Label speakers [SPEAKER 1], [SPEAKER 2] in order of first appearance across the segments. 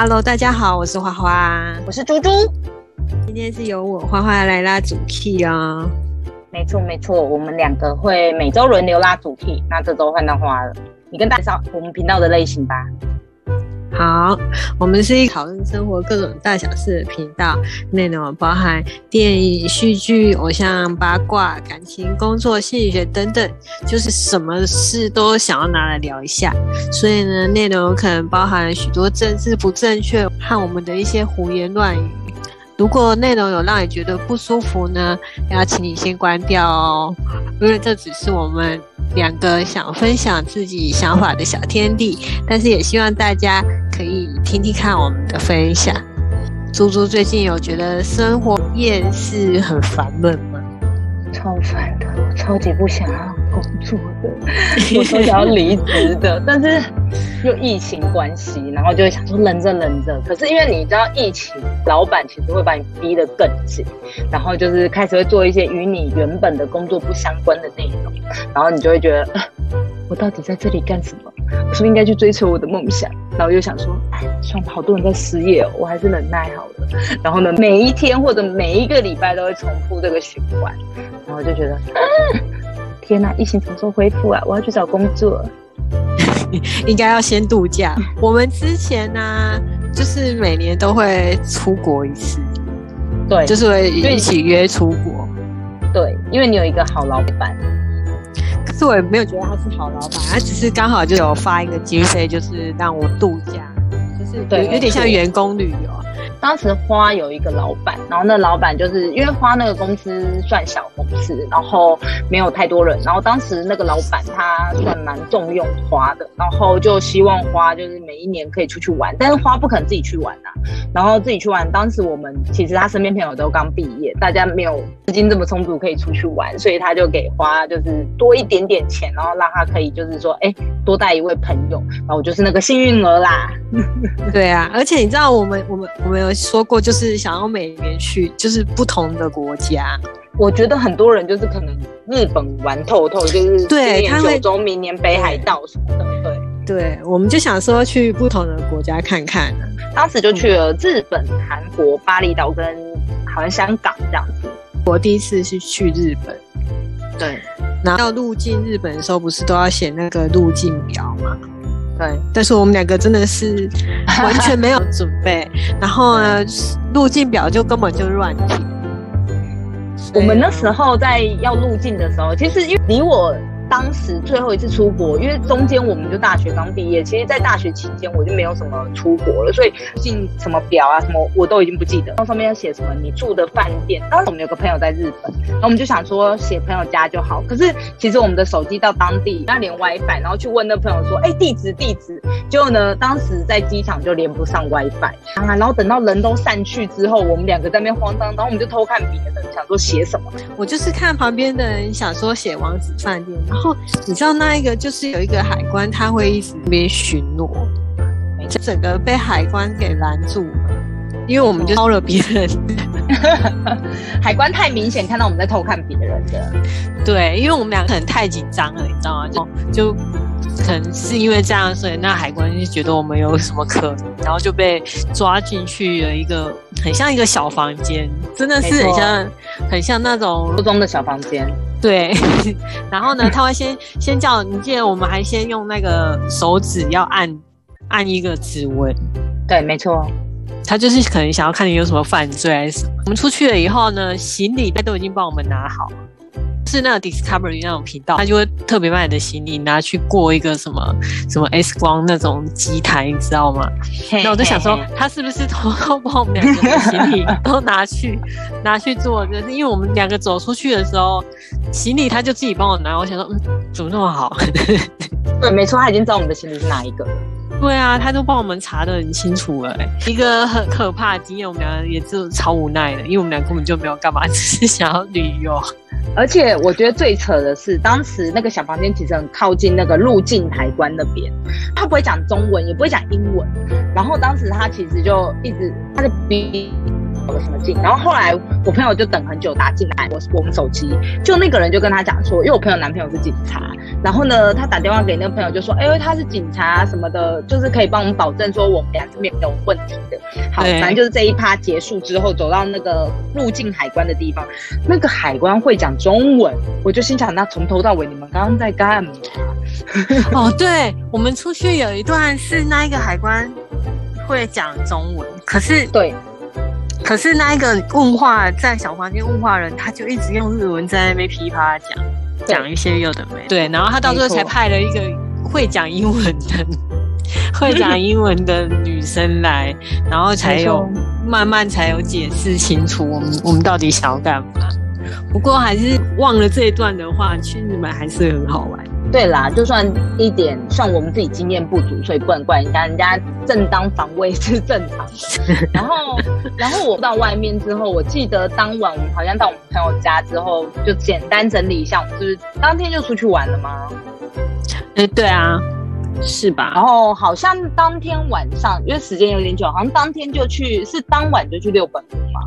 [SPEAKER 1] Hello，大家好，我是花花，
[SPEAKER 2] 我是猪猪。
[SPEAKER 1] 今天是由我花花来拉主 key 哦。
[SPEAKER 2] 没错没错，我们两个会每周轮流拉主 key。那这周换到花了，你跟大家介绍我们频道的类型吧。
[SPEAKER 1] 好，我们是一讨论生活各种大小事的频道，内容包含电影、戏剧、偶像、八卦、感情、工作、心理学等等，就是什么事都想要拿来聊一下。所以呢，内容可能包含许多政治不正确和我们的一些胡言乱语。如果内容有让你觉得不舒服呢，要请你先关掉哦，因为这只是我们两个想分享自己想法的小天地，但是也希望大家可以听听看我们的分享。猪猪最近有觉得生活厌世很烦闷吗？
[SPEAKER 2] 超烦的，我超级不想要工作的，我说想要离职的，但是又疫情关系，然后就会想说忍着忍着。可是因为你知道疫情，老板其实会把你逼得更紧，然后就是开始会做一些与你原本的工作不相关的内容，然后你就会觉得，我到底在这里干什么？我是不是应该去追求我的梦想？然后又想说，哎，算了，好多人在失业哦，我还是忍耐好了。然后呢，每一天或者每一个礼拜都会重复这个循环，然后就觉得，天哪，疫情什么时候恢复啊？我要去找工作。
[SPEAKER 1] 应该要先度假。我们之前呢，就是每年都会出国一次，
[SPEAKER 2] 对，
[SPEAKER 1] 就是会一起约出国。
[SPEAKER 2] 对，因为你有一个好老板。
[SPEAKER 1] 可是我也没有觉得他是好老板，他只是刚好就有发一个经费，就是让我度假，就是有有点像员工旅游。
[SPEAKER 2] 当时花有一个老板，然后那老板就是因为花那个公司算小公司，然后没有太多人，然后当时那个老板他算蛮重用花的，然后就希望花就是每一年可以出去玩，但是花不肯自己去玩啊，然后自己去玩。当时我们其实他身边朋友都刚毕业，大家没有资金这么充足可以出去玩，所以他就给花就是多一点点钱，然后让他可以就是说哎多带一位朋友，然后我就是那个幸运儿啦。
[SPEAKER 1] 对啊，而且你知道我们我们我们有。说过就是想要每年去，就是不同的国家。
[SPEAKER 2] 我觉得很多人就是可能日本玩透透，就是
[SPEAKER 1] 对，
[SPEAKER 2] 他会走明年北海道什么的。对
[SPEAKER 1] 对，我们就想说去不同的国家看看。
[SPEAKER 2] 当时就去了日本、韩国、巴厘岛跟好像香港这样子。
[SPEAKER 1] 我第一次是去日本，
[SPEAKER 2] 对，
[SPEAKER 1] 然后要入境日本的时候，不是都要写那个入境表吗？
[SPEAKER 2] 对，
[SPEAKER 1] 但是我们两个真的是 完全没有准备，然后呢，路径表就根本就乱填。
[SPEAKER 2] 我们那时候在要入境的时候，其实因为离我。当时最后一次出国，因为中间我们就大学刚毕业，其实，在大学期间我就没有什么出国了，所以进什么表啊什么我都已经不记得。然后上面要写什么你住的饭店。当时我们有个朋友在日本，然后我们就想说写朋友家就好。可是其实我们的手机到当地要连 WiFi，然后去问那朋友说，哎，地址地址。结果呢，当时在机场就连不上 WiFi 啊。然后等到人都散去之后，我们两个在那边慌张，然后我们就偷看别人，想说写什么。
[SPEAKER 1] 我就是看旁边的人想说写王子饭店。然后你知道那一个就是有一个海关，他会一直边巡逻，就整个被海关给拦住，因为我们就偷了别人。
[SPEAKER 2] 海关太明显看到我们在偷看别人的，
[SPEAKER 1] 对，因为我们两个可能太紧张了，你知道吗？就就可能是因为这样，所以那海关就觉得我们有什么可能，然后就被抓进去了一个很像一个小房间，真的是很像很像那种
[SPEAKER 2] 初中的小房间。
[SPEAKER 1] 对，然后呢，他会先先叫你，记得我们还先用那个手指要按按一个指纹。
[SPEAKER 2] 对，没错，
[SPEAKER 1] 他就是可能想要看你有什么犯罪还是什么。我们出去了以后呢，行李他都已经帮我们拿好。是那个 Discovery 那种频道，他就会特别把你的行李拿去过一个什么什么 X 光那种机台，你知道吗？那我就想说，他是不是偷偷把我们两个的行李 都拿去拿去做？就是因为我们两个走出去的时候，行李他就自己帮我拿。我想说，嗯，怎么那么好？
[SPEAKER 2] 对，没错，他已经知道我们的行李是哪一个。
[SPEAKER 1] 对啊，他都帮我们查的很清楚了。一个很可怕的经验，我们俩也是超无奈的，因为我们俩根本就没有干嘛，只是想要旅游。
[SPEAKER 2] 而且我觉得最扯的是，当时那个小房间其实很靠近那个入境海关那边，他不会讲中文，也不会讲英文。然后当时他其实就一直他的鼻个什么进，然后后来我朋友就等很久打进来我我们手机，就那个人就跟他讲说，因为我朋友男朋友是警察，然后呢他打电话给那个朋友就说，哎，他是警察什么的，就是可以帮我们保证说我们俩这边没有问题的。好，反正就是这一趴结束之后，走到那个入境海关的地方，那个海关会讲中文，我就心想，那从头到尾你们刚刚在干嘛？
[SPEAKER 1] 哦，对，我们出去有一段是那一个海关会讲中文，可是
[SPEAKER 2] 对。
[SPEAKER 1] 可是那一个问话在小房间问话人，他就一直用日文在那边噼啪讲，讲一些有的没。对，然后他到最后才派了一个会讲英文的、会讲 英文的女生来，然后才有慢慢才有解释清楚我们 我们到底想要干嘛。不过还是忘了这一段的话，去日本还是很好玩。
[SPEAKER 2] 对啦，就算一点，算我们自己经验不足，所以不能怪人家，人家正当防卫是正常的。然后，然后我到外面之后，我记得当晚我们好像到我们朋友家之后，就简单整理一下，我们就是当天就出去玩了吗？
[SPEAKER 1] 哎，对啊，是吧？
[SPEAKER 2] 然后好像当天晚上，因为时间有点久，好像当天就去，是当晚就去六本木吗？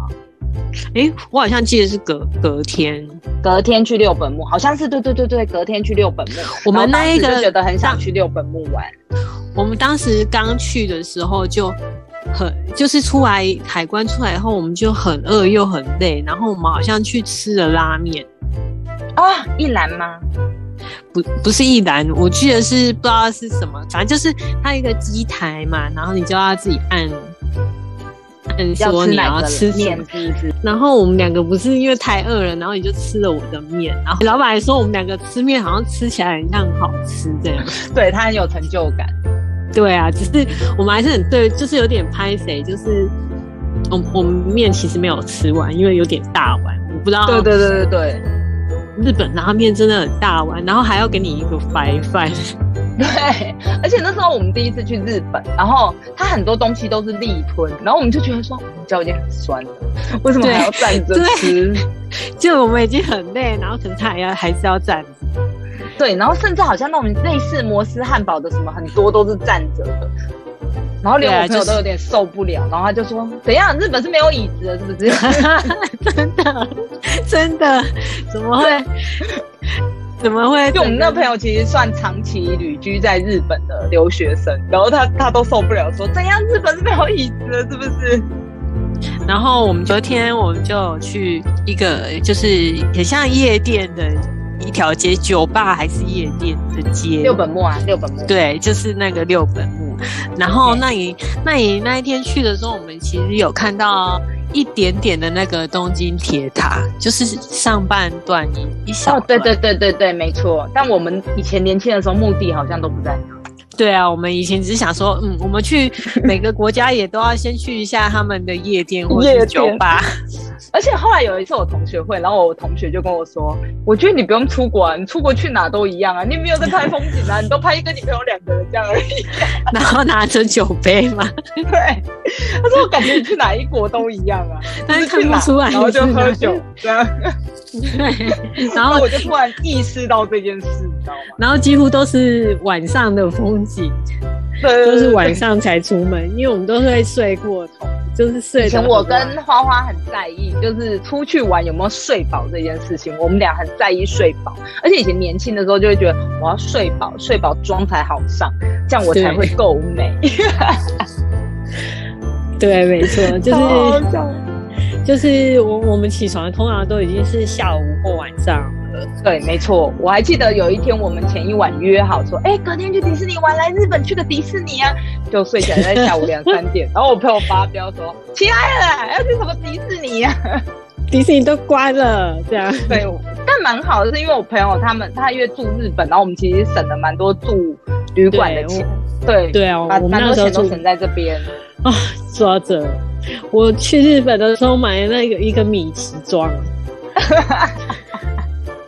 [SPEAKER 1] 哎，我好像记得是隔隔天，
[SPEAKER 2] 隔天去六本木，好像是对对对对，隔天去六本木。
[SPEAKER 1] 我们那一个
[SPEAKER 2] 觉得很想去六本木玩。
[SPEAKER 1] 我们当时刚去的时候就很，就是出来海关出来以后，我们就很饿又很累，然后我们好像去吃了拉面。
[SPEAKER 2] 啊，一兰吗？
[SPEAKER 1] 不，不是一兰，我记得是不知道是什么，反正就是它一个机台嘛，然后你就要自己按。说你要吃面，然后我们两个不是因为太饿了，然后你就吃了我的面，然后老板还说我们两个吃面好像吃起来很像好吃这样，
[SPEAKER 2] 对他很有成就感。
[SPEAKER 1] 对啊，只是我们还是很对，就是有点拍谁，就是我我们面其实没有吃完，因为有点大碗，我不知道。
[SPEAKER 2] 对对对对对，
[SPEAKER 1] 日本拉面真的很大碗，然后还要给你一个白饭。
[SPEAKER 2] 对，而且那时候我们第一次去日本，然后它很多东西都是立吞，然后我们就觉得说，我们脚已经很酸了，为什么还要站着吃？
[SPEAKER 1] 就我们已经很累，然后可是他还要还是要站着。
[SPEAKER 2] 对，然后甚至好像那种类似摩斯汉堡的什么，很多都是站着的。然后连我朋友都有点受不了，然后他就说：“怎样？日本是没有椅子的，是不是？”
[SPEAKER 1] 真的，真的，怎么会？怎么会？
[SPEAKER 2] 就我们那朋友其实算长期旅居在日本的留学生，然后他他都受不了，说怎样日本是没有椅子的，是不是？
[SPEAKER 1] 然后我们昨天我们就去一个就是很像夜店的一条街，酒吧还是夜店的街？
[SPEAKER 2] 六本木啊，六本木。
[SPEAKER 1] 对，就是那个六本木。然后那你那你那一天去的时候，我们其实有看到。一点点的那个东京铁塔，就是上半段一一小。
[SPEAKER 2] 哦，对对对对对，没错。但我们以前年轻的时候，目的好像都不在那。
[SPEAKER 1] 对啊，我们以前只是想说，嗯，我们去每个国家也都要先去一下他们的夜店或者酒吧。
[SPEAKER 2] 而且后来有一次我同学会，然后我同学就跟我说：“我觉得你不用出国，啊，你出国去哪都一样啊，你没有在拍风景啊，你都拍一个你朋友两个人这样而已。”
[SPEAKER 1] 然后拿着酒杯嘛，
[SPEAKER 2] 对，他说：“我感觉你去哪一国都一样啊，
[SPEAKER 1] 但是看不出来。”
[SPEAKER 2] 然后就喝酒这样。
[SPEAKER 1] 对，
[SPEAKER 2] 然后我就突然意识到这件事，你知道吗？
[SPEAKER 1] 然后几乎都是晚上的风景，
[SPEAKER 2] 对，
[SPEAKER 1] 都是晚上才出门，因为我们都会睡过头。就是睡。以
[SPEAKER 2] 前我跟花花很在意，就是出去玩有没有睡饱这件事情。我们俩很在意睡饱，而且以前年轻的时候就会觉得我要睡饱，睡饱妆才好上，这样我才会够美。
[SPEAKER 1] 对，没错，就是就是我我们起床通常都已经是下午或晚上。
[SPEAKER 2] 对，没错，我还记得有一天我们前一晚约好说，哎，隔天去迪士尼玩，来日本去个迪士尼啊，就睡起来在下午两三点，然后我朋友发飙说，起来了，要去什么迪士尼啊？
[SPEAKER 1] 迪士尼都关了，这样。
[SPEAKER 2] 对，但蛮好的，是因为我朋友他们他因为住日本，然后我们其实省了蛮多住旅馆的钱。对
[SPEAKER 1] 对啊，我们
[SPEAKER 2] 蛮多钱都省在这边
[SPEAKER 1] 啊。说到这，我去日本的时候买那个一个米奇装。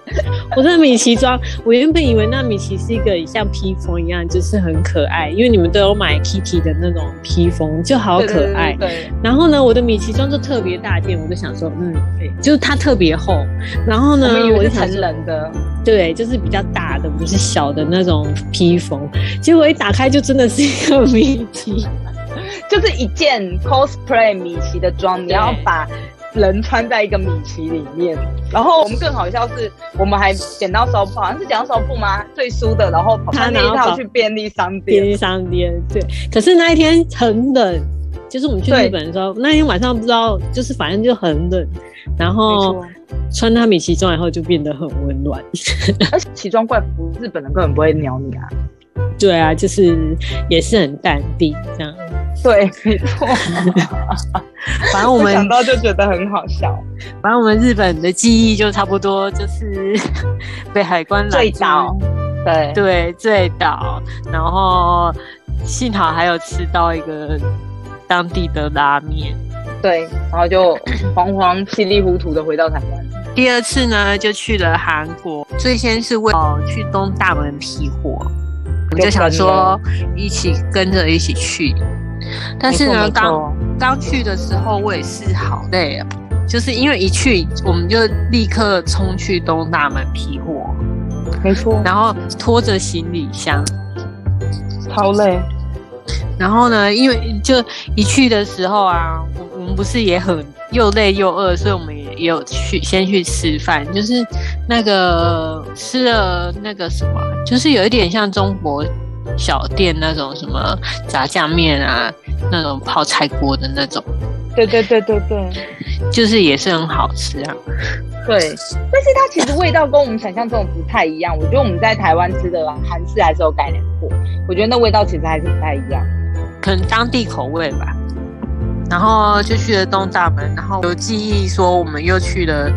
[SPEAKER 1] 我的米奇装，我原本以为那米奇是一个像披风一样，就是很可爱，因为你们都有买 Kitty 的那种披风，就好可爱。
[SPEAKER 2] 对。
[SPEAKER 1] 然后呢，我的米奇装就特别大件，我就想说，嗯，对，就是它特别厚。然后呢，
[SPEAKER 2] 我就成人的，
[SPEAKER 1] 对，就是比较大的，不是小的那种披风。结果一打开，就真的是一个米奇。
[SPEAKER 2] 就是一件 cosplay 米奇的装，你要把人穿在一个米奇里面。然后我们更好笑是，我们还剪刀手布，好像是剪刀手布吗？最输的，然后跑穿那一套去便利商店。
[SPEAKER 1] 便利商店，对。可是那一天很冷，就是我们去日本的时候，那天晚上不知道，就是反正就很冷。然后穿他米奇装以后就变得很温暖，
[SPEAKER 2] 而且奇装怪服日本人根本不会鸟你啊。
[SPEAKER 1] 对啊，就是也是很淡定这样。
[SPEAKER 2] 对，没错。
[SPEAKER 1] 反正我们
[SPEAKER 2] 想到就觉得很好笑。
[SPEAKER 1] 反正我们日本的记忆就差不多就是 被海关
[SPEAKER 2] 追到，对
[SPEAKER 1] 对醉倒，然后幸好还有吃到一个当地的拉面。
[SPEAKER 2] 对，然后就惶惶稀里糊涂的回到台湾。
[SPEAKER 1] 第二次呢，就去了韩国。最先是为了去东大门批货，我就想说一起跟着一起去。但是呢，刚刚去的时候我也是好累啊，就是因为一去我们就立刻冲去东大门批货，
[SPEAKER 2] 没错，
[SPEAKER 1] 然后拖着行李箱，
[SPEAKER 2] 超累。
[SPEAKER 1] 然后呢，因为就一去的时候啊，我我们不是也很又累又饿，所以我们也也有去先去吃饭，就是那个吃了那个什么，就是有一点像中国小店那种什么炸酱面啊，那种泡菜锅的那种。
[SPEAKER 2] 对对对对对，
[SPEAKER 1] 就是也是很好吃啊。
[SPEAKER 2] 对，但是它其实味道跟我们想象中不太一样。我觉得我们在台湾吃的韩式还是有改良过，我觉得那味道其实还是不太一样。
[SPEAKER 1] 可能当地口味吧，然后就去了东大门，然后有记忆说我们又去了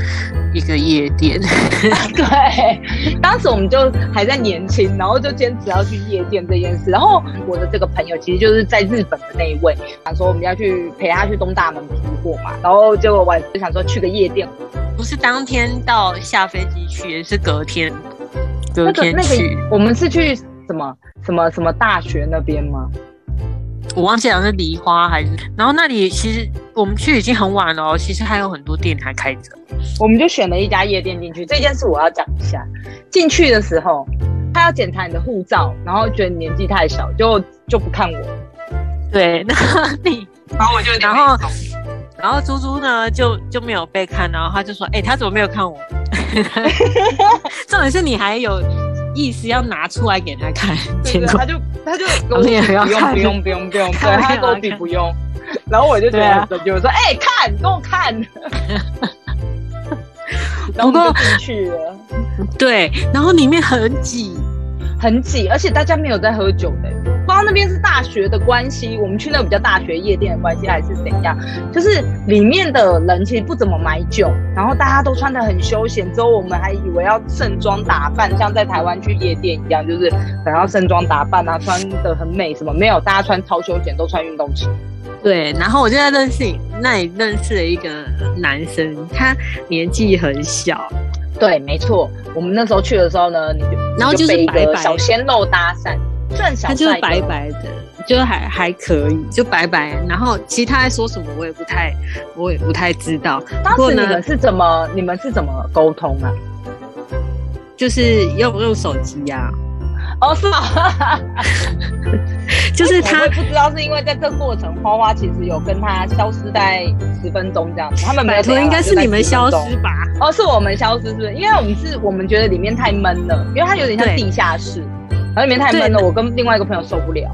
[SPEAKER 1] 一个夜店。
[SPEAKER 2] 对，当时我们就还在年轻，然后就坚持要去夜店这件事。然后我的这个朋友其实就是在日本的那一位，想说我们要去陪他去东大门批货嘛，然后结果晚就想说去个夜店，
[SPEAKER 1] 不是当天到下飞机去，也是隔天，隔天去。
[SPEAKER 2] 我们是去什么什么什么大学那边吗？
[SPEAKER 1] 我忘记了是梨花还是，然后那里其实我们去已经很晚了哦，其实还有很多店还开着。
[SPEAKER 2] 我们就选了一家夜店进去，这件事我要讲一下。进去的时候，他要检查你的护照，然后觉得年纪太小，就就不看我。
[SPEAKER 1] 对，那你，
[SPEAKER 2] 然后我就
[SPEAKER 1] 然后然后猪猪呢就就没有被看，然后他就说，哎，他怎么没有看我？重点是你还有。意思要拿出来给他看，
[SPEAKER 2] 结果他就他就不用不用不用不用不用，对他跟我比不用，然后我就觉得就说哎看，给我看，然后就进去了，
[SPEAKER 1] 对，然后里面很挤。
[SPEAKER 2] 很挤，而且大家没有在喝酒的。道那边是大学的关系，我们去那个比较大学夜店的关系，还是怎样？就是里面的人其实不怎么买酒，然后大家都穿的很休闲。之后我们还以为要盛装打扮，像在台湾去夜店一样，就是想要盛装打扮啊，穿的很美什么？没有，大家穿超休闲，都穿运动鞋。
[SPEAKER 1] 对，然后我就在认识那里认识了一个男生，他年纪很小。
[SPEAKER 2] 对，没错，我们那时候去的时候呢，你就
[SPEAKER 1] 然后就是
[SPEAKER 2] 一个小鲜肉搭讪。
[SPEAKER 1] 他就是白白的，就还还可以，就白白。然后其他在说什么，我也不太，我也不太知道。
[SPEAKER 2] 当时你们是怎么，你们是怎么沟通啊？
[SPEAKER 1] 就是用用手机呀。
[SPEAKER 2] 哦，是吗？
[SPEAKER 1] 就是他
[SPEAKER 2] 不知道是因为在这过程，花花其实有跟他消失在十分钟这样子。他们没有，
[SPEAKER 1] 应该是你们消失吧？
[SPEAKER 2] 哦，是我们消失，是不是？因为我们是我们觉得里面太闷了，因为它有点像地下室。然后里面太闷了，我跟另外一个朋友受不了。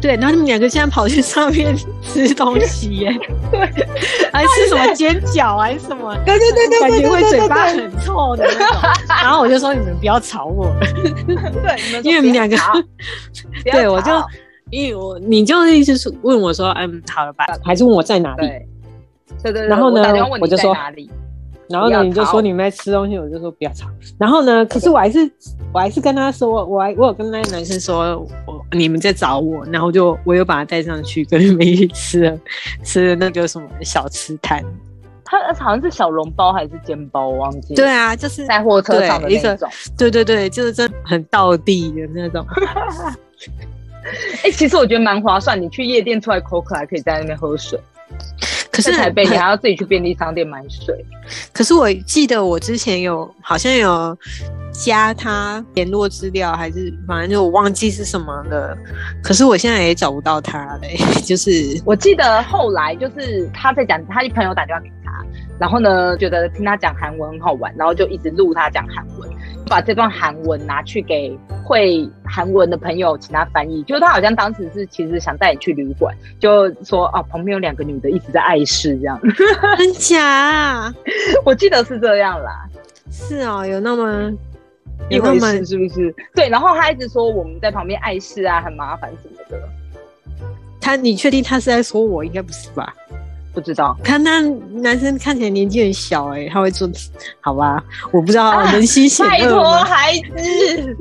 [SPEAKER 1] 对，然后你们两个现在跑去上面吃东西耶？
[SPEAKER 2] 对，
[SPEAKER 1] 还吃什么煎饺还是什么？
[SPEAKER 2] 对对对对，
[SPEAKER 1] 感觉会嘴巴很臭的那种。然后我就说你们不要吵我。
[SPEAKER 2] 对，
[SPEAKER 1] 因为你们两个，对我就因为我你就意思是问我说，嗯，好了吧？还是问我在哪里？
[SPEAKER 2] 对对。
[SPEAKER 1] 然后呢，我就说
[SPEAKER 2] 哪里？
[SPEAKER 1] 然后呢，你就说你们在吃东西，我就说不要吵。然后呢，可是我还是我还是跟他说，我还我有跟那个男生说，我你们在找我，然后就我又把他带上去，跟你们一起吃了吃了那个什么小吃摊。
[SPEAKER 2] 他好像是小笼包还是煎包，我忘记。
[SPEAKER 1] 对啊，就是
[SPEAKER 2] 在货车上的那种。
[SPEAKER 1] 对对对，就是真很道地的那种。
[SPEAKER 2] 哎，其实我觉得蛮划算，你去夜店出来口渴，还可以在那边喝水。
[SPEAKER 1] 可是
[SPEAKER 2] 台北你
[SPEAKER 1] 很
[SPEAKER 2] 还要自己去便利商店买水。
[SPEAKER 1] 可是我记得我之前有好像有加他联络资料，还是反正就我忘记是什么了。可是我现在也找不到他嘞，就是
[SPEAKER 2] 我记得后来就是他在讲，他朋友打电话给他，然后呢觉得听他讲韩文很好玩，然后就一直录他讲韩文，把这段韩文拿去给会韩文的朋友，请他翻译。就是他好像当时是其实想带你去旅馆，就说哦旁边有两个女的一直在碍事这样。
[SPEAKER 1] 真假啊？
[SPEAKER 2] 我记得是这样啦，
[SPEAKER 1] 是哦，有那么
[SPEAKER 2] 一回
[SPEAKER 1] 有那么
[SPEAKER 2] 事是不是？对，然后他一直说我们在旁边碍事啊，很麻烦什么的，
[SPEAKER 1] 他？你确定他是在说我？应该不是吧？
[SPEAKER 2] 不知道。
[SPEAKER 1] 看那男生看起来年纪很小哎、他会做好吧？我不知道
[SPEAKER 2] 啊
[SPEAKER 1] 人心险
[SPEAKER 2] 拜托？孩子。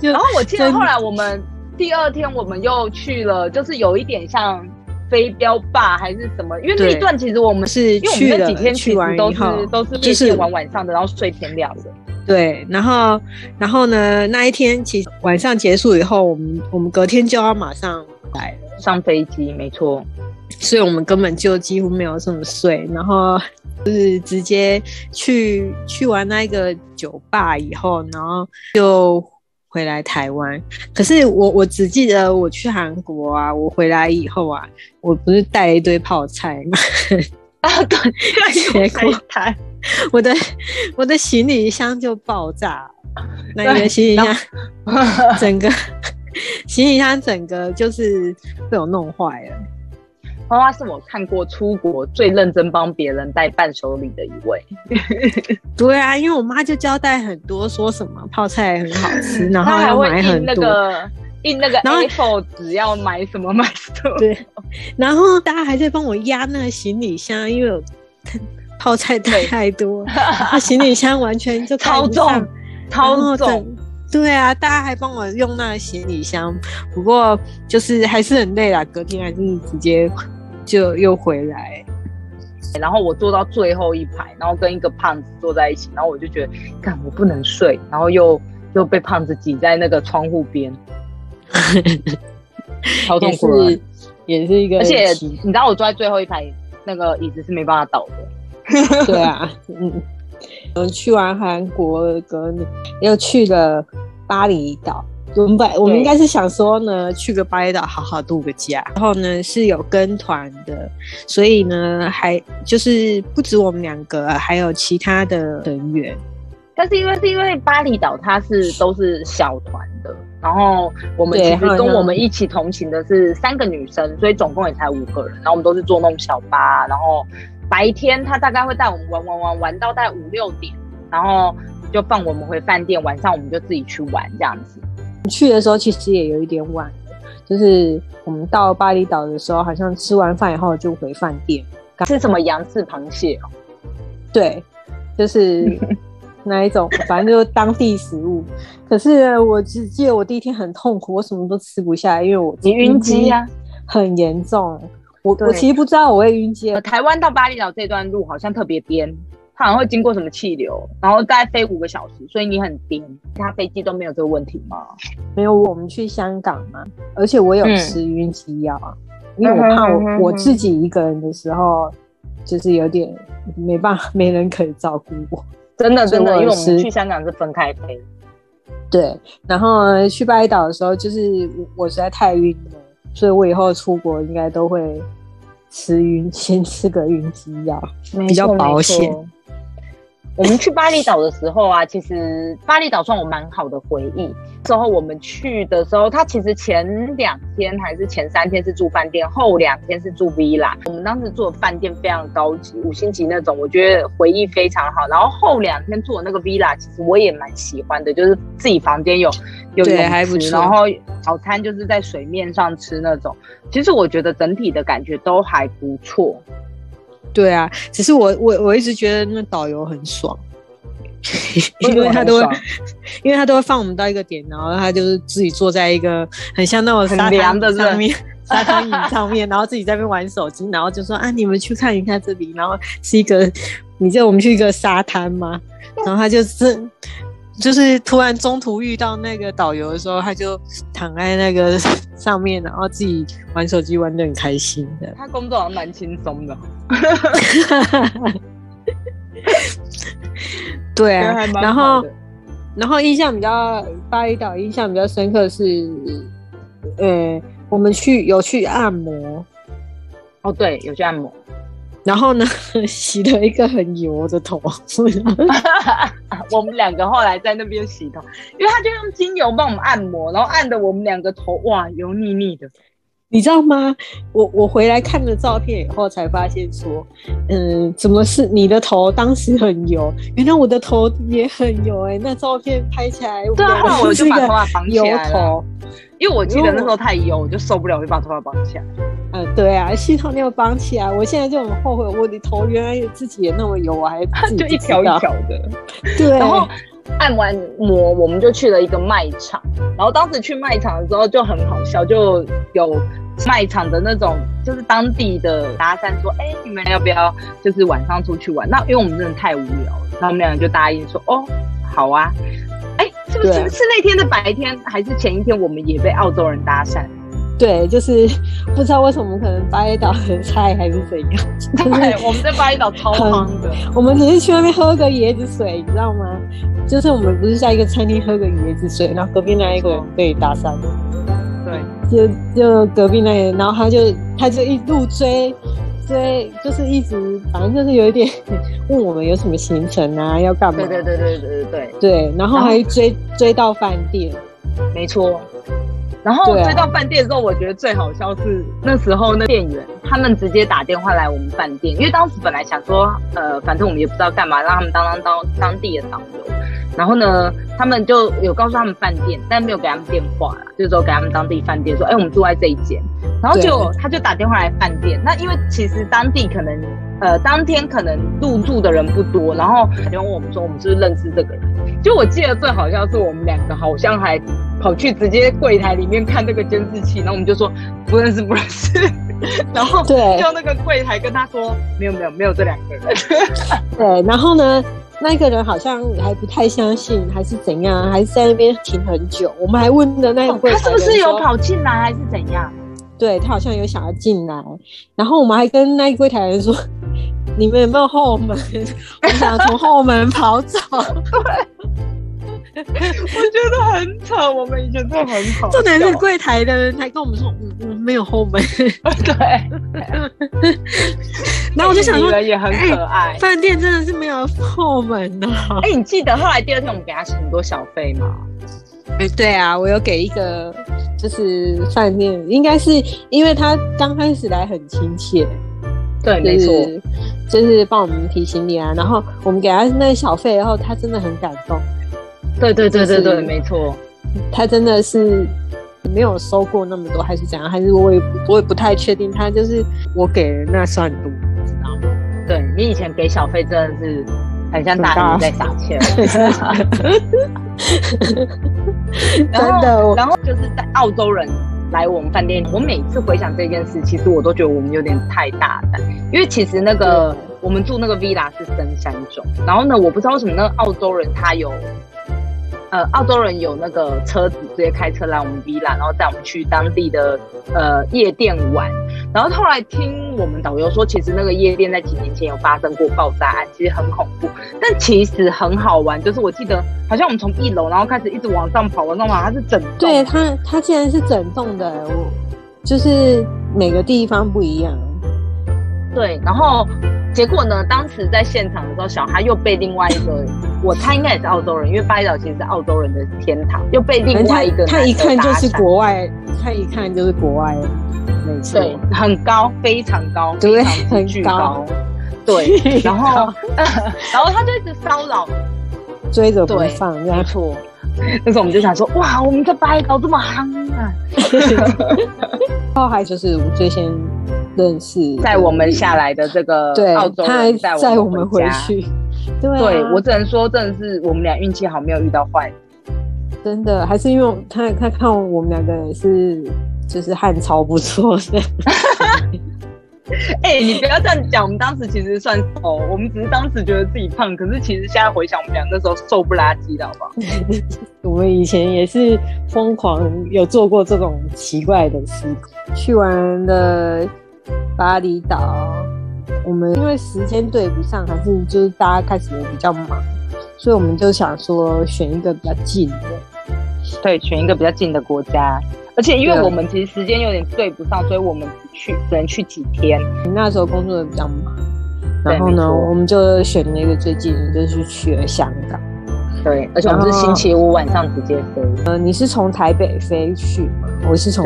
[SPEAKER 1] 就
[SPEAKER 2] 然后我记得后来我们第二天我们又去了，就是有一点像飞镖吧还是什么，因为那一段其实我们
[SPEAKER 1] 是
[SPEAKER 2] 因为我
[SPEAKER 1] 去了
[SPEAKER 2] 们那几天其
[SPEAKER 1] 去完
[SPEAKER 2] 实都是都是
[SPEAKER 1] 就是
[SPEAKER 2] 夜店玩晚上的，然后睡天亮的。
[SPEAKER 1] 对，然后然后呢，那一天其实晚上结束以后，我们我们隔天就要马上来了，
[SPEAKER 2] 上飞机没错，
[SPEAKER 1] 所以我们根本就几乎没有什么睡，然后 就是直接去去完那个酒吧以后，然后就回来台湾。可是我我只记得我去韩国啊，我回来以后啊，我不是带了一堆泡菜吗？
[SPEAKER 2] 啊对，
[SPEAKER 1] 结果
[SPEAKER 2] 台
[SPEAKER 1] 我的我的行李箱就爆炸了，那个
[SPEAKER 2] 对
[SPEAKER 1] 行李箱 整个 行李箱整个就是被我弄坏了。
[SPEAKER 2] 花花是我看过出国最认真帮别人带伴手礼的一位。
[SPEAKER 1] 对啊，因为我妈就交代很多，说什么泡菜很好吃，然后
[SPEAKER 2] 他还
[SPEAKER 1] 要
[SPEAKER 2] 会
[SPEAKER 1] 买很多。
[SPEAKER 2] 个印那个
[SPEAKER 1] 然后
[SPEAKER 2] A4 纸要买什么买什么。
[SPEAKER 1] 对，然后大家还在帮我压那个行李箱，因为我泡菜太多，那行李箱完全就
[SPEAKER 2] 超重超重。
[SPEAKER 1] 对啊，大家还帮我用那个行李箱，不过就是还是很累啦，隔天还是直接就又回来。
[SPEAKER 2] 然后我坐到最后一排，然后跟一个胖子坐在一起，然后我就觉得，干我不能睡，然后又又被胖子挤在那个窗户边，超痛苦的。
[SPEAKER 1] 是也是一个
[SPEAKER 2] 而且你知道我坐在最后一排，那个椅子是没办法倒的。
[SPEAKER 1] 对啊，嗯，我们去完韩国，跟又去了巴厘岛。我们本我们应该是想说呢，去个巴厘岛好好度个假。然后呢是有跟团的，所以呢还就是不止我们两个，还有其他的成员。
[SPEAKER 2] 但是因为是因为巴厘岛它是都是小团的，然后我们其实跟我们一起同行的是三个女生，所以总共也才五个人。然后我们都是坐那种小巴，然后白天他大概会带我们玩玩玩玩到大概五六点，然后就放我们回饭店，晚上我们就自己去玩这样子。
[SPEAKER 1] 去的时候其实也有一点晚，就是我们到巴厘岛的时候，好像吃完饭以后就回饭店。
[SPEAKER 2] 吃什么洋式螃蟹哦？
[SPEAKER 1] 对，就是 那一种，反正就是当地食物。可是我只记得我第一天很痛苦，我什么都吃不下，因为我
[SPEAKER 2] 你晕机啊？
[SPEAKER 1] 很严重。我我其实不知道我会晕机
[SPEAKER 2] 呃，，台湾到巴厘岛这段路好像特别颠，它好像会经过什么气流，然后大概飞五个小时，所以你很颠。其他飞机都没有这个问题吗？
[SPEAKER 1] 没有我们去香港嘛，而且我有
[SPEAKER 2] 嗯
[SPEAKER 1] 吃晕机药啊，因为我怕我我自己一个人的时候，就是有点没办法，没人可以照顾我。
[SPEAKER 2] 真的真的，因为我们去香港是分开飞。
[SPEAKER 1] 对，然后去巴厘岛的时候，就是我我实在太晕了，所以我以后出国应该都会吃晕，先吃个晕机药，比较保险。
[SPEAKER 2] 我们去巴厘岛的时候啊，其实巴厘岛算我蛮好的回忆。之后我们去的时候，他其实前两天还是前三天是住饭店，后两天是住 villa。我们当时住的饭店非常高级，五星级那种，我觉得回忆非常好。然后后两天住的那个 villa，其实我也蛮喜欢的，就是自己房间有有
[SPEAKER 1] 对
[SPEAKER 2] 泳池
[SPEAKER 1] 还不错
[SPEAKER 2] 然后早餐就是在水面上吃那种。其实我觉得整体的感觉都还不错。
[SPEAKER 1] 对啊，只是我我我一直觉得那导游很爽，因为他都会，因为他都会放我们到一个点，然后他就是自己坐在一个很像那种沙
[SPEAKER 2] 很凉
[SPEAKER 1] 滩
[SPEAKER 2] 的
[SPEAKER 1] 上面。沙滩椅上面，然后自己在那边玩手机，然后就说啊，你们去看一看这里，然后是一个，你知道我们去一个沙滩吗？然后他就是就是突然中途遇到那个导游的时候，他就躺在那个 上面，然后自己玩手机玩的很开心的。
[SPEAKER 2] 他工作好像蛮轻松的，
[SPEAKER 1] 对啊，然后然后印象比较巴厘岛印象比较深刻是，呃，我们去有去按摩，
[SPEAKER 2] 哦，对，有去按摩。
[SPEAKER 1] 然后呢 洗了一个很油的头，
[SPEAKER 2] 我们两个后来在那边洗头，因为他就用精油帮我们按摩，然后按的我们两个头哇油腻腻的。
[SPEAKER 1] 你知道吗？我我回来看了照片以后才发现说，嗯，怎么是你的头当时很油，原来我的头也很油哎、那照片拍起来，
[SPEAKER 2] 对啊，后来我就把头
[SPEAKER 1] 个
[SPEAKER 2] 发绑起来了，
[SPEAKER 1] 头。
[SPEAKER 2] 因为我记得那时候太油，我就受不了，我就把头发绑起来。
[SPEAKER 1] 呃，对啊，系统没有绑起来，我现在就很后悔，我的头原来自己也那么油，我还
[SPEAKER 2] 就一条一条的。
[SPEAKER 1] 对，
[SPEAKER 2] 然后按完摩，我们就去了一个卖场。然后当时去卖场的时候就很好笑，就有卖场的那种，就是当地的搭讪说：“哎、你们要不要就是晚上出去玩？”那因为我们真的太无聊了，然后我们两个就答应说：“哦，好啊。”哎，是不是是那天的白天还是前一天？我们也被澳洲人搭讪。
[SPEAKER 1] 对，就是不知道为什么，可能巴厘岛很菜还是怎样，
[SPEAKER 2] 对，我们在巴厘岛超夯的。
[SPEAKER 1] 我们只是去外面喝个椰子水，你知道吗？就是我们不是在一个餐厅喝个椰子水，然后隔壁那一个人被搭讪，
[SPEAKER 2] 对，
[SPEAKER 1] 就就隔壁那个人，然后他就他就一路追追，就是一直反正就是有一点问我们有什么行程啊，要干嘛？
[SPEAKER 2] 对对对对对对对，
[SPEAKER 1] 然后还追追到饭店，
[SPEAKER 2] 没错。然后追到饭店之后，我觉得最好笑是那时候那店员他们直接打电话来我们饭店，因为当时本来想说，呃，反正我们也不知道干嘛，让他们当当当当地的导游。然后呢，他们就有告诉他们饭店，但没有给他们电话啦，就是说给他们当地饭店说，哎，我们住在这一间。然后就他就打电话来饭店，那因为其实当地可能呃当天可能入住的人不多，然后打电话问我们说我们是不是认识这个人。就我记得最好笑是我们两个好像还跑去直接柜台里面看那个监视器，然后我们就说不认识不认识，然后
[SPEAKER 1] 对
[SPEAKER 2] 叫那个柜台跟他说没有没有没有这两个人，
[SPEAKER 1] 对，然后呢，那个人好像还不太相信，还是怎样，还是在那边停很久。我们还问的那个柜
[SPEAKER 2] 他是不是有跑进来还是怎样？
[SPEAKER 1] 对他好像有想要进来，然后我们还跟那个柜台人说：“ 你们有没有后门？我们想从后门跑走。
[SPEAKER 2] 我 觉得很扯，我们以前真的很”好
[SPEAKER 1] 重点是
[SPEAKER 2] 笑
[SPEAKER 1] 柜台的人还跟我们说：“嗯嗯，没有后门。
[SPEAKER 2] 对，”
[SPEAKER 1] 然后我就想说，
[SPEAKER 2] 人也很可爱。
[SPEAKER 1] 饭店真的是没有后门的、
[SPEAKER 2] 哎、你记得后来第二天我们给他很多小费吗？
[SPEAKER 1] 哎，对啊，我有给一个，就是饭店，应该是因为他刚开始来很亲切，
[SPEAKER 2] 对，没错，
[SPEAKER 1] 就是就是帮我们提行李啊，然后我们给他那个小费然后，他真的很感动，
[SPEAKER 2] 对对对对对，
[SPEAKER 1] 就是
[SPEAKER 2] 没错。
[SPEAKER 1] 他真的是没有收过那么多，还是怎样？还是我也我也不太确定，他就是我给的那算多，知道吗？
[SPEAKER 2] 对你以前给小费真的是很像大人在撒钱，
[SPEAKER 1] 真的，
[SPEAKER 2] 然后就是在澳洲人来我们饭店，我每次回想这件事，其实我都觉得我们有点太大胆，因为其实那个我们住那个 villa 是深山中，然后呢，我不知道为什么那个澳洲人他有。呃，澳洲人有那个车子，直接开车来我们 villa，然后带我们去当地的呃夜店玩。然后后来听我们导游说，其实那个夜店在几年前有发生过爆炸案，其实很恐怖，但其实很好玩。就是我记得好像我们从一楼，然后开始一直往上跑，往上跑，它是整栋
[SPEAKER 1] 对它它竟然是整栋的，我就是每个地方不一样。
[SPEAKER 2] 对，然后结果呢，当时在现场的时候，小孩又被另外一个，我猜应该也是澳洲人，因为巴厘岛其实是澳洲人的天堂，又被另外一个
[SPEAKER 1] 他他一看就是国外，他一看就是国外，没错。
[SPEAKER 2] 对，很高，非常高，
[SPEAKER 1] 对很高。
[SPEAKER 2] 对，然后 然后他就一直骚扰，
[SPEAKER 1] 追着不
[SPEAKER 2] 对
[SPEAKER 1] 放，这
[SPEAKER 2] 没
[SPEAKER 1] 样
[SPEAKER 2] 错。那时候我们就想说，哇，我们在巴厘岛这么夯啊！
[SPEAKER 1] 后还就是我最先认识，
[SPEAKER 2] 在我们下来的这个
[SPEAKER 1] 对
[SPEAKER 2] 澳，洲
[SPEAKER 1] 他还
[SPEAKER 2] 人带
[SPEAKER 1] 载我们回。去，对啊
[SPEAKER 2] 对我只能说，真的是我们俩运气好，没有遇到坏。
[SPEAKER 1] 真的还是因为他他看我们两个人是就是汉超不错的，
[SPEAKER 2] 哎、你不要这样讲，我们当时其实算瘦，我们只是当时觉得自己胖，可是其实现在回想，我们俩那时候瘦不拉几的，好不好？
[SPEAKER 1] 我们以前也是疯狂有做过这种奇怪的事。去完了巴厘岛，我们因为时间对不上，还是就是大家开始也比较忙，所以我们就想说选一个比较近的。
[SPEAKER 2] 对，选一个比较近的国家，而且因为我们其实时间有点对不上，所以我们只去只能去几天。
[SPEAKER 1] 那时候工作的比较忙，然后呢，我们就选了一个最近的，就是去了香港。
[SPEAKER 2] 对，而且我们是星期五晚上直接飞
[SPEAKER 1] 呃，你是从台北飞去吗？我是从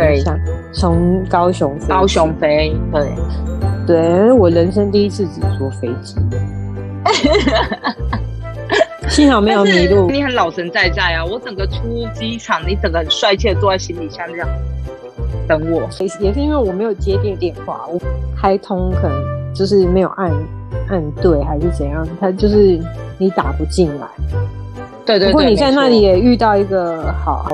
[SPEAKER 1] 从高雄飞。
[SPEAKER 2] 高雄飞，对，
[SPEAKER 1] 对，我人生第一次只坐飞机，幸好没有迷路。
[SPEAKER 2] 你很老神在在啊！我整个出机场，你整个很帅气的坐在行李箱这样等我。
[SPEAKER 1] 也是也是因为我没有接电电话，我开通可能就是没有按按对还是怎样，他就是你打不进来。
[SPEAKER 2] 对对对，
[SPEAKER 1] 不过你在那里也遇到一个好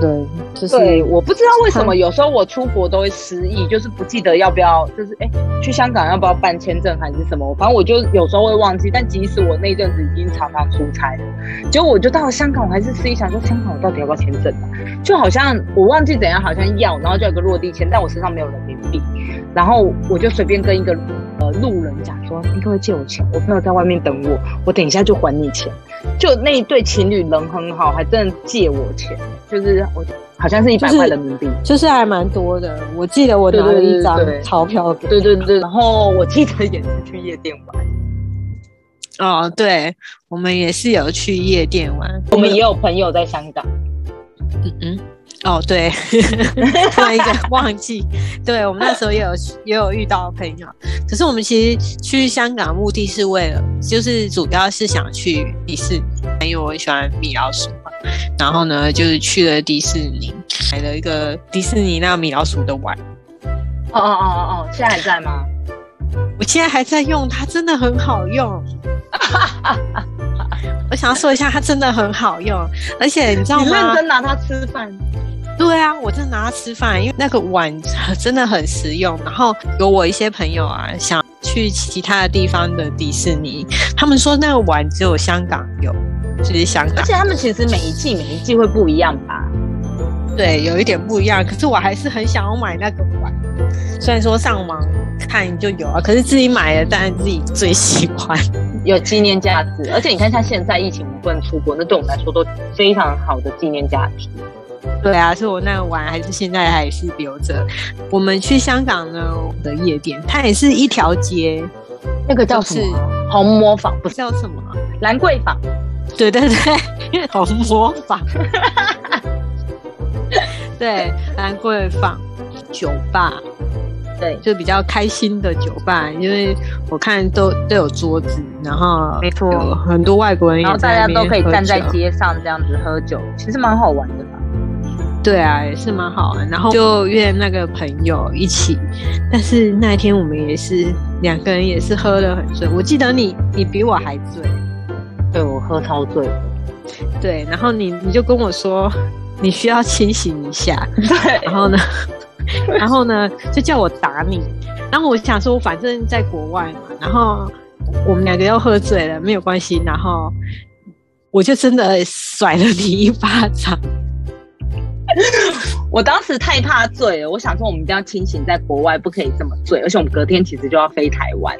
[SPEAKER 1] 人，就是
[SPEAKER 2] 对，我不知道为什么有时候我出国都会失忆，就是不记得要不要，就是哎、去香港要不要办签证还是什么，反正我就有时候会忘记。但即使我那阵子已经常常出差了，结果我就到了香港，我还是失忆，想说香港我到底要不要签证啊？就好像我忘记怎样，好像要，然后就有个落地签，但我身上没有人民币，然后我就随便跟一个呃路人讲说，你可不可以借我钱？我朋友在外面等我，我等一下就还你钱。就那一对情侣人很好，还真的借我钱，就是我好像是一百块人民币。
[SPEAKER 1] 就是还蛮多的。我记得我拿了一张钞票给
[SPEAKER 2] 对对对，然后我记得也是去夜店玩，
[SPEAKER 1] 哦，对，我们也是有去夜店玩，
[SPEAKER 2] 我们也有朋友在香港。
[SPEAKER 1] 嗯嗯，哦对，突然一个忘记，对我们那时候也有也有遇到朋友，可是我们其实去香港目的是为了，就是主要是想去迪士尼，因为我很喜欢米老鼠嘛，然后呢就是去了迪士尼，买了一个迪士尼那个米老鼠的碗，
[SPEAKER 2] 哦哦哦哦哦，现在还在吗？
[SPEAKER 1] 我现在还在用，它真的很好用。我想要说一下，它真的很好用，而且你知道
[SPEAKER 2] 吗认？真拿它吃饭？
[SPEAKER 1] 对啊，我真的拿它吃饭，因为那个碗真的很实用。然后有我一些朋友啊，想去其他的地方的迪士尼，他们说那个碗只有香港有，就是香港
[SPEAKER 2] 而且他们其实每一季每一季会不一样吧？
[SPEAKER 1] 对有一点不一样。可是我还是很想要买那个碗，虽然说上网看就有啊，可是自己买的当然自己最喜欢。
[SPEAKER 2] 有纪念价值，而且你看像现在疫情我们不能出国，那对我们来说都非常好的纪念价值。
[SPEAKER 1] 对啊，所以我那个碗还是现在还是留着。我们去香港呢的夜店，它也是一条街，
[SPEAKER 2] 那个叫什么？红磨坊不是
[SPEAKER 1] 叫什么啊？
[SPEAKER 2] 兰桂坊？
[SPEAKER 1] 对对对，红魔坊。对，兰桂坊酒吧
[SPEAKER 2] 对，
[SPEAKER 1] 就比较开心的酒吧，因为我看都都有桌子，然后
[SPEAKER 2] 没错
[SPEAKER 1] 很多外国人
[SPEAKER 2] 然后大家都可以站在街上这样子喝酒，其实蛮好玩的吧？
[SPEAKER 1] 对啊，也是蛮好玩。然后就约那个朋友一起，但是那一天我们也是两个人也是喝得很醉。我记得你你比我还醉，
[SPEAKER 2] 对我喝超醉的。
[SPEAKER 1] 对，然后你你就跟我说你需要清醒一下，
[SPEAKER 2] 对
[SPEAKER 1] 然后呢，然后呢就叫我打你。然后我想说，反正在国外嘛，然后我们两个又喝醉了，没有关系。然后我就真的甩了你一巴掌。
[SPEAKER 2] 我当时太怕醉了，我想说我们一定要清醒，在国外不可以这么醉，而且我们隔天其实就要飞台湾，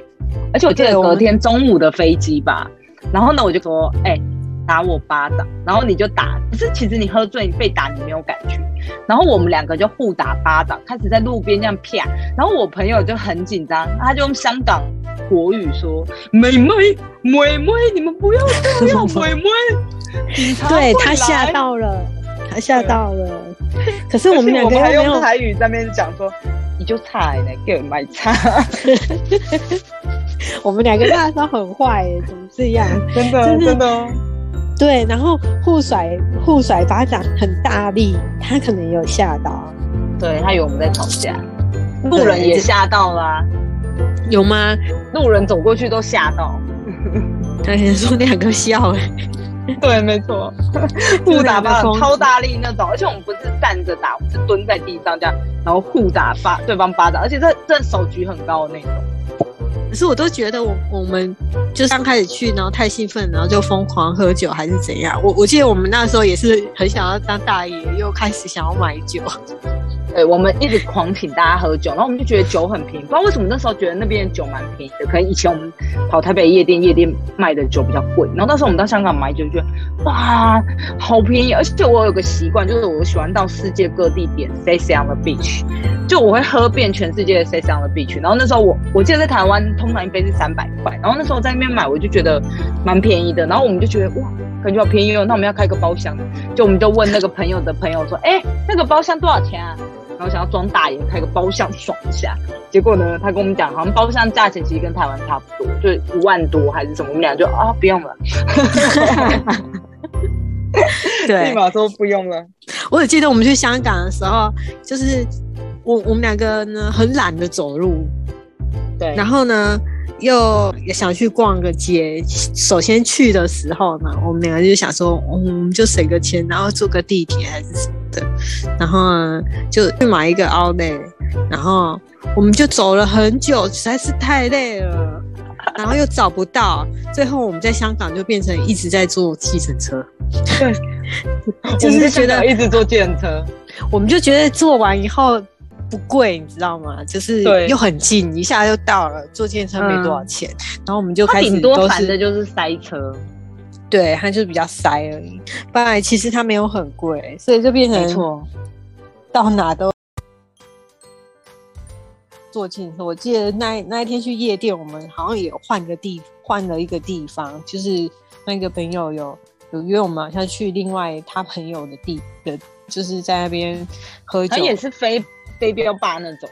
[SPEAKER 2] 而且我记得隔天中午的飞机吧。然后呢，我就说，哎、打我巴掌，然后你就打，可是其实你喝醉，你被打你没有感觉。然后我们两个就互打巴掌，开始在路边这样啪。然后我朋友就很紧张，他就用香港国语说：“妹妹，妹妹，你们不要这样，妹妹。”
[SPEAKER 1] 对他吓到了，他吓到了。可是我们两个还
[SPEAKER 2] 用台语在那边讲说，你就菜呢，给我买菜
[SPEAKER 1] 我们两个那时候很坏耶，怎么这样？
[SPEAKER 2] 真
[SPEAKER 1] 真的
[SPEAKER 2] 真的。
[SPEAKER 1] 对，然后互甩互甩巴掌很大力，他可能也有吓到，
[SPEAKER 2] 对他以为我们在吵架，路人也吓到啦、
[SPEAKER 1] 有吗？
[SPEAKER 2] 路人走过去都吓到。
[SPEAKER 1] 他先说两个笑，
[SPEAKER 2] 对，没错，互打巴掌超大力那种，而且我们不是站着打，我们是蹲在地上这样，然后互打巴对方巴掌，而且这这手举很高的那种。
[SPEAKER 1] 可是我都觉得我我们就刚开始去，然后太兴奋，然后就疯狂喝酒还是怎样？我我记得我们那时候也是很想要当大爷，又开始想要买酒。
[SPEAKER 2] 对，我们一直狂请大家喝酒，然后我们就觉得酒很便宜，不知道为什么那时候觉得那边酒蛮便宜的。可能以前我们跑台北夜店，夜店卖的酒比较贵，然后那时候我们到香港买酒，就觉得哇，好便宜。而且我有个习惯，就是我喜欢到世界各地点 Sex on the Beach，就我会喝遍全世界的 Sex on the Beach。然后那时候我我记得在台湾通常一杯是三百块，然后那时候在那边买，我就觉得蛮便宜的。然后我们就觉得哇，感觉好便宜哦，那我们要开个包厢，就我们就问那个朋友的朋友说，哎，那个包厢多少钱啊？然后想要装大爷开个包厢爽一下，结果呢，他跟我们讲，好像包厢价钱其实跟台湾差不多，就五万多还是什么，我们俩就啊不用了，
[SPEAKER 1] 对，
[SPEAKER 2] 立马说不用了。
[SPEAKER 1] 我只记得我们去香港的时候，就是我我们两个呢很懒得走路，
[SPEAKER 2] 对，
[SPEAKER 1] 然后呢又也想去逛个街。首先去的时候呢，我们两个就想说，我们就省个钱，然后坐个地铁还是什么的，然后呢就去买一个 Outlet，然后我们就走了很久，实在是太累了，然后又找不到，最后我们在香港就变成一直在坐计程车。
[SPEAKER 2] 对，
[SPEAKER 1] 就是觉得
[SPEAKER 2] 一直坐计程车，
[SPEAKER 1] 我们就觉得做完以后不贵，你知道吗？就是又很近，一下就到了，坐计程车没多少钱，然后我们就开始
[SPEAKER 2] 顶多
[SPEAKER 1] 都
[SPEAKER 2] 烦的就是塞车，
[SPEAKER 1] 对，它就是比较塞而已。本来其实它没有很贵，所以就变成
[SPEAKER 2] 没错，
[SPEAKER 1] 到哪都坐计程车。我记得那那一天去夜店，我们好像也换个地，换了一个地方，就是那个朋友有有约我们好像去另外他朋友的地的，就是在那边喝酒
[SPEAKER 2] 也是飞飞镖吧那种。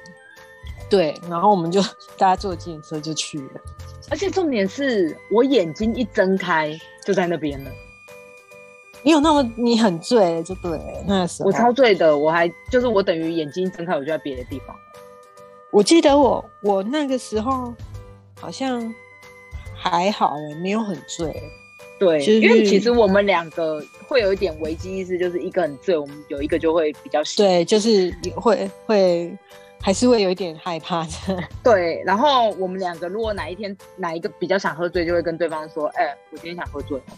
[SPEAKER 1] 对，然后我们就 大家坐自行车就去了。
[SPEAKER 2] 而且重点是我眼睛一睁开就在那边了，
[SPEAKER 1] 你有那么你很醉了就对了，那个时候
[SPEAKER 2] 我超醉的，我还就是我等于眼睛一睁开我就在别的地方。
[SPEAKER 1] 我记得我我那个时候好像还好欸没有很醉。
[SPEAKER 2] 对，
[SPEAKER 1] 就是
[SPEAKER 2] 因为其实我们两个会有一点危机意识，就是一个很醉，我们有一个就会比较。
[SPEAKER 1] 对，就是也会会还是会有一点害怕的。
[SPEAKER 2] 对，然后我们两个如果哪一天哪一个比较想喝醉，就会跟对方说：“哎、我今天想喝醉哦。”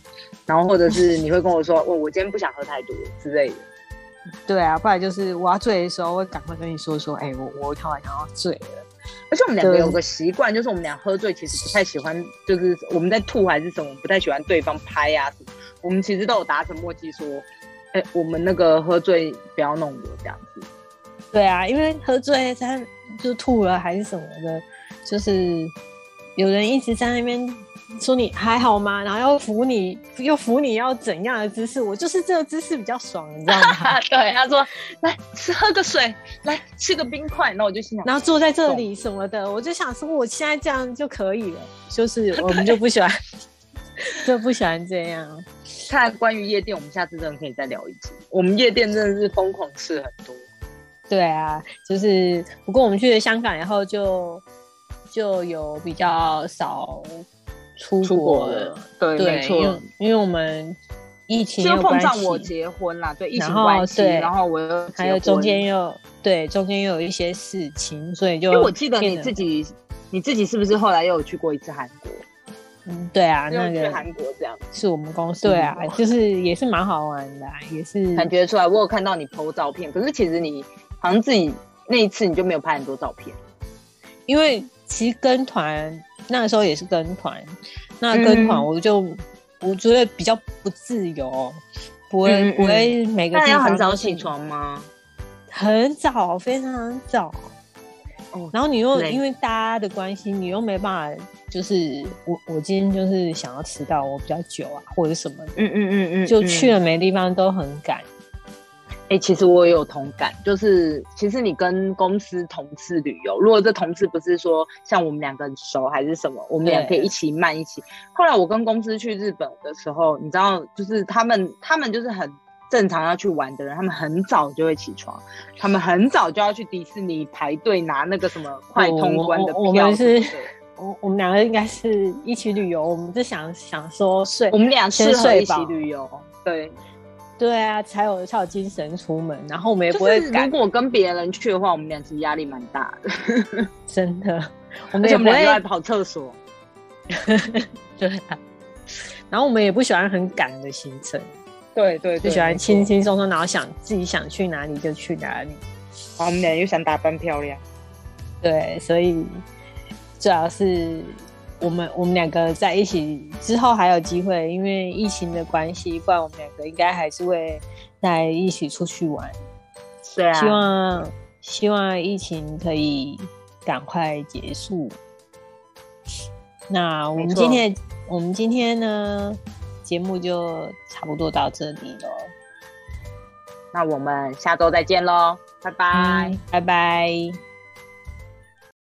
[SPEAKER 2] 然后或者是你会跟我说：“我，我今天不想喝太多之类的。
[SPEAKER 1] 对啊，不然就是我要醉的时候，会赶快跟你说说，哎、我我突然想要醉了。”
[SPEAKER 2] 而且我们两个有个习惯，就是我们俩喝醉其实不太喜欢，就是我们在吐还是什么，不太喜欢对方拍啊什么。我们其实都有达成默契，说：“哎、我们那个喝醉不要弄我这样子。”
[SPEAKER 1] 对啊，因为喝醉他就吐了还是什么的，就是有人一直在那边说你还好吗？然后要扶你，又扶你要怎样的姿势？我就是这个姿势比较爽，你知道吗？
[SPEAKER 2] 对，他说：“来吃喝个水，来吃个冰块。”然后我就心想，
[SPEAKER 1] 然后坐在这里什么的，我就想说我现在这样就可以了，就是我们就不喜欢，就不喜欢这样。
[SPEAKER 2] 看来关于夜店，我们下次真的可以再聊一次。我们夜店真的是疯狂吃很多。
[SPEAKER 1] 对啊，就是不过我们去了香港以后就就有比较少出
[SPEAKER 2] 出
[SPEAKER 1] 国
[SPEAKER 2] 国了
[SPEAKER 1] 了，
[SPEAKER 2] 对
[SPEAKER 1] 对，
[SPEAKER 2] 没错
[SPEAKER 1] 因为因为我们疫情
[SPEAKER 2] 就碰上我结婚啦，对疫情关系，然后我又结
[SPEAKER 1] 还有中
[SPEAKER 2] 婚
[SPEAKER 1] 间又对中间又有一些事情，所以就
[SPEAKER 2] 因为我记得你自己，你自己是不是后来又有去过一次韩国？
[SPEAKER 1] 嗯对啊，那个
[SPEAKER 2] 韩国这样，
[SPEAKER 1] 是我们公司对啊，就是也是蛮好玩的啊、也是
[SPEAKER 2] 感觉出来。我有看到你 PO 照片，可是其实你好像自己那一次你就没有拍很多照片。
[SPEAKER 1] 因为其实跟团那个时候也是跟团，那跟团
[SPEAKER 2] 嗯
[SPEAKER 1] 我就、我觉得比较不自由，不会、不会每个
[SPEAKER 2] 那要
[SPEAKER 1] 地方
[SPEAKER 2] 很早起床吗？
[SPEAKER 1] 很早非常早。
[SPEAKER 2] 哦
[SPEAKER 1] 然后你又因为大家的关系，你又没办法，就是我我今天就是想要迟到，我比较久啊，或者什么的，
[SPEAKER 2] 嗯嗯嗯嗯，
[SPEAKER 1] 就去
[SPEAKER 2] 了。
[SPEAKER 1] 了每个地方都很赶。
[SPEAKER 2] 哎、其实我也有同感，就是其实你跟公司同事旅游，如果这同事不是说像我们两个很熟还是什么，我们俩可以一起慢一起。后来我跟公司去日本的时候，你知道，就是他们他们就是很正常要去玩的人，他们很早就会起床，他们很早就要去迪士尼排队拿那个什么快通关的票。
[SPEAKER 1] 我们是我我们两个应该是一起旅游，我们就想想说睡，
[SPEAKER 2] 我们俩
[SPEAKER 1] 先
[SPEAKER 2] 适合一起旅游。对，
[SPEAKER 1] 对啊，才有才有精神出门，然后我们也不会赶，
[SPEAKER 2] 如果跟别人去的话，我们俩其实压力蛮大的，
[SPEAKER 1] 真的，我们也不
[SPEAKER 2] 又爱跑厕所。
[SPEAKER 1] 对啊，然后我们也不喜欢很赶的行程，
[SPEAKER 2] 对对
[SPEAKER 1] 就喜欢轻轻松松，然后想自己想去哪里就去哪里。
[SPEAKER 2] 我们俩又想打扮漂亮。
[SPEAKER 1] 对，所以主要是我们我们两个在一起之后还有机会，因为疫情的关系，不然我们两个应该还是会在一起出去玩。
[SPEAKER 2] 对啊，
[SPEAKER 1] 希望希望疫情可以赶快结束。那我们今天我们今天呢节目就差不多到这里了，
[SPEAKER 2] 那我们下周再见喽，拜拜。
[SPEAKER 1] 嗯拜拜。